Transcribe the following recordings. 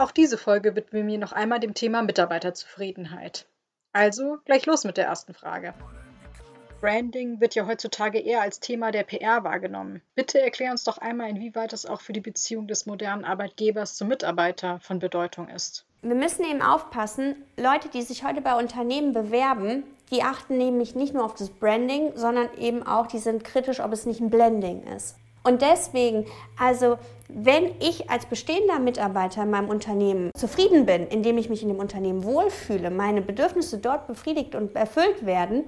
Auch diese Folge widmen wir noch einmal dem Thema Mitarbeiterzufriedenheit. Also gleich los mit der ersten Frage. Branding wird ja heutzutage eher als Thema der PR wahrgenommen. Bitte erklär uns doch einmal, inwieweit es auch für die Beziehung des modernen Arbeitgebers zum Mitarbeiter von Bedeutung ist. Wir müssen eben aufpassen, Leute, die sich heute bei Unternehmen bewerben, die achten nämlich nicht nur auf das Branding, sondern eben auch, die sind kritisch, ob es nicht ein Blending ist. Und deswegen, also wenn ich als bestehender Mitarbeiter in meinem Unternehmen zufrieden bin, indem ich mich in dem Unternehmen wohlfühle, meine Bedürfnisse dort befriedigt und erfüllt werden,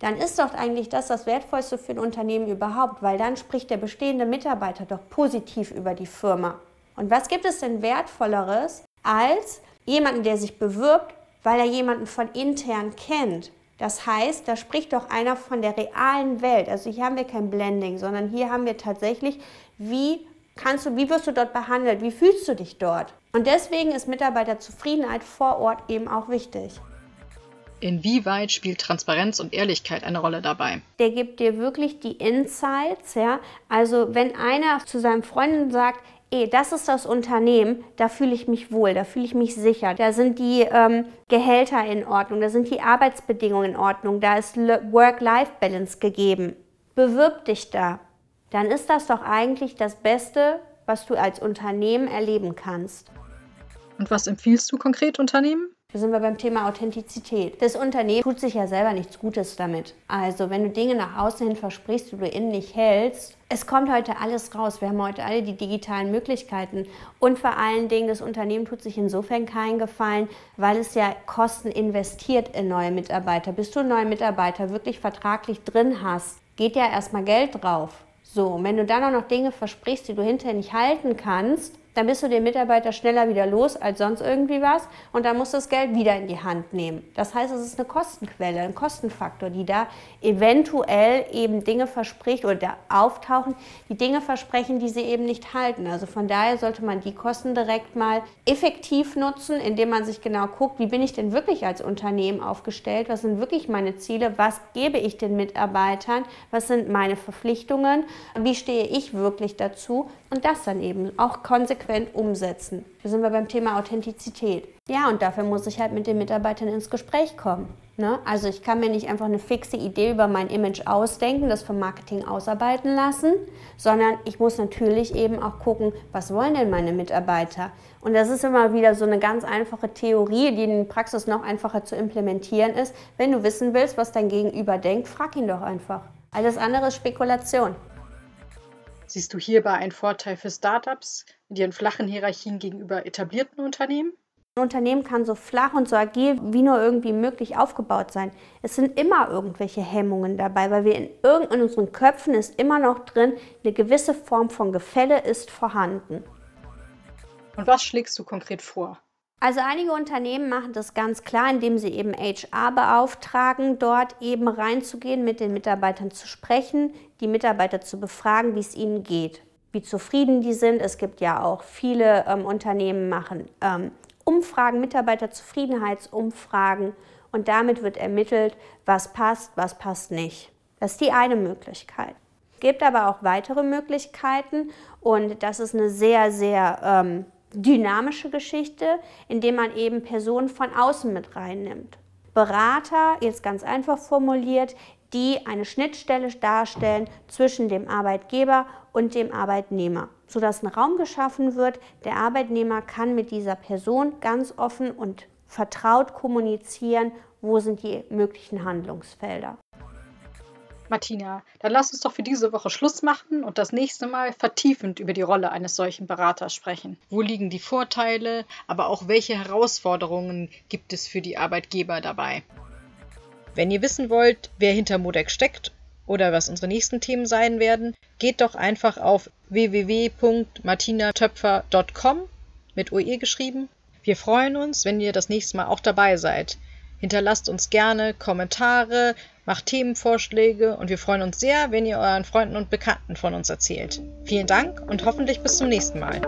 dann ist doch eigentlich das das Wertvollste für ein Unternehmen überhaupt, weil dann spricht der bestehende Mitarbeiter doch positiv über die Firma. Und was gibt es denn wertvolleres als jemanden, der sich bewirbt, weil er jemanden von intern kennt? Das heißt, da spricht doch einer von der realen Welt. Also hier haben wir kein Blending, sondern hier haben wir tatsächlich, wie kannst du, wie wirst du dort behandelt, wie fühlst du dich dort? Und deswegen ist Mitarbeiterzufriedenheit vor Ort eben auch wichtig. Inwieweit spielt Transparenz und Ehrlichkeit eine Rolle dabei? Der gibt dir wirklich die Insights, ja. Also wenn einer zu seinem Freundin sagt, ey, das ist das Unternehmen, da fühle ich mich wohl, da fühle ich mich sicher. Da sind die ähm, Gehälter in Ordnung, da sind die Arbeitsbedingungen in Ordnung, da ist Work-Life-Balance gegeben. Bewirb dich da. Dann ist das doch eigentlich das Beste, was du als Unternehmen erleben kannst. Und was empfiehlst du konkret Unternehmen? Da sind wir beim Thema Authentizität. Das Unternehmen tut sich ja selber nichts Gutes damit. Also wenn du Dinge nach außen hin versprichst, die du innen nicht hältst, es kommt heute alles raus. Wir haben heute alle die digitalen Möglichkeiten. Und vor allen Dingen, das Unternehmen tut sich insofern keinen Gefallen, weil es ja Kosten investiert in neue Mitarbeiter. Bis du einen neuen Mitarbeiter wirklich vertraglich drin hast, geht ja erstmal Geld drauf. So, und wenn du dann auch noch Dinge versprichst, die du hinterher nicht halten kannst, dann bist du den Mitarbeiter schneller wieder los als sonst irgendwie was. Und dann musst du das Geld wieder in die Hand nehmen. Das heißt, es ist eine Kostenquelle, ein Kostenfaktor, die da eventuell eben Dinge verspricht oder da auftauchen, die Dinge versprechen, die sie eben nicht halten. Also von daher sollte man die Kosten direkt mal effektiv nutzen, indem man sich genau guckt, wie bin ich denn wirklich als Unternehmen aufgestellt, was sind wirklich meine Ziele, was gebe ich den Mitarbeitern, was sind meine Verpflichtungen, wie stehe ich wirklich dazu? Und das dann eben auch konsequent umsetzen. Da sind wir beim Thema Authentizität. Ja, und dafür muss ich halt mit den Mitarbeitern ins Gespräch kommen. Ne? Also ich kann mir nicht einfach eine fixe Idee über mein Image ausdenken, das vom Marketing ausarbeiten lassen, sondern ich muss natürlich eben auch gucken, was wollen denn meine Mitarbeiter? Und das ist immer wieder so eine ganz einfache Theorie, die in der Praxis noch einfacher zu implementieren ist. Wenn du wissen willst, was dein Gegenüber denkt, frag ihn doch einfach. Alles andere ist Spekulation. Siehst du hierbei einen Vorteil für Startups mit ihren flachen Hierarchien gegenüber etablierten Unternehmen? Ein Unternehmen kann so flach und so agil wie nur irgendwie möglich aufgebaut sein. Es sind immer irgendwelche Hemmungen dabei, weil wir in, in unseren Köpfen ist immer noch drin, eine gewisse Form von Gefälle ist vorhanden. Und was schlägst du konkret vor? Also einige Unternehmen machen das ganz klar, indem sie eben HR beauftragen, dort eben reinzugehen, mit den Mitarbeitern zu sprechen, die Mitarbeiter zu befragen, wie es ihnen geht, wie zufrieden die sind. Es gibt ja auch viele ähm, Unternehmen machen ähm, Umfragen, Mitarbeiterzufriedenheitsumfragen und damit wird ermittelt, was passt, was passt nicht. Das ist die eine Möglichkeit. Es gibt aber auch weitere Möglichkeiten und das ist eine sehr, sehr ähm, dynamische Geschichte, indem man eben Personen von außen mit reinnimmt. Berater, jetzt ganz einfach formuliert, die eine Schnittstelle darstellen zwischen dem Arbeitgeber und dem Arbeitnehmer, sodass ein Raum geschaffen wird. Der Arbeitnehmer kann mit dieser Person ganz offen und vertraut kommunizieren, wo sind die möglichen Handlungsfelder. Martina, dann lass uns doch für diese Woche Schluss machen und das nächste Mal vertiefend über die Rolle eines solchen Beraters sprechen. Wo liegen die Vorteile, aber auch welche Herausforderungen gibt es für die Arbeitgeber dabei? Wenn ihr wissen wollt, wer hinter Modex steckt oder was unsere nächsten Themen sein werden, geht doch einfach auf www.martinatöpfer.com mit OE geschrieben. Wir freuen uns, wenn ihr das nächste Mal auch dabei seid. Hinterlasst uns gerne Kommentare, macht Themenvorschläge und wir freuen uns sehr, wenn ihr euren Freunden und Bekannten von uns erzählt. Vielen Dank und hoffentlich bis zum nächsten Mal.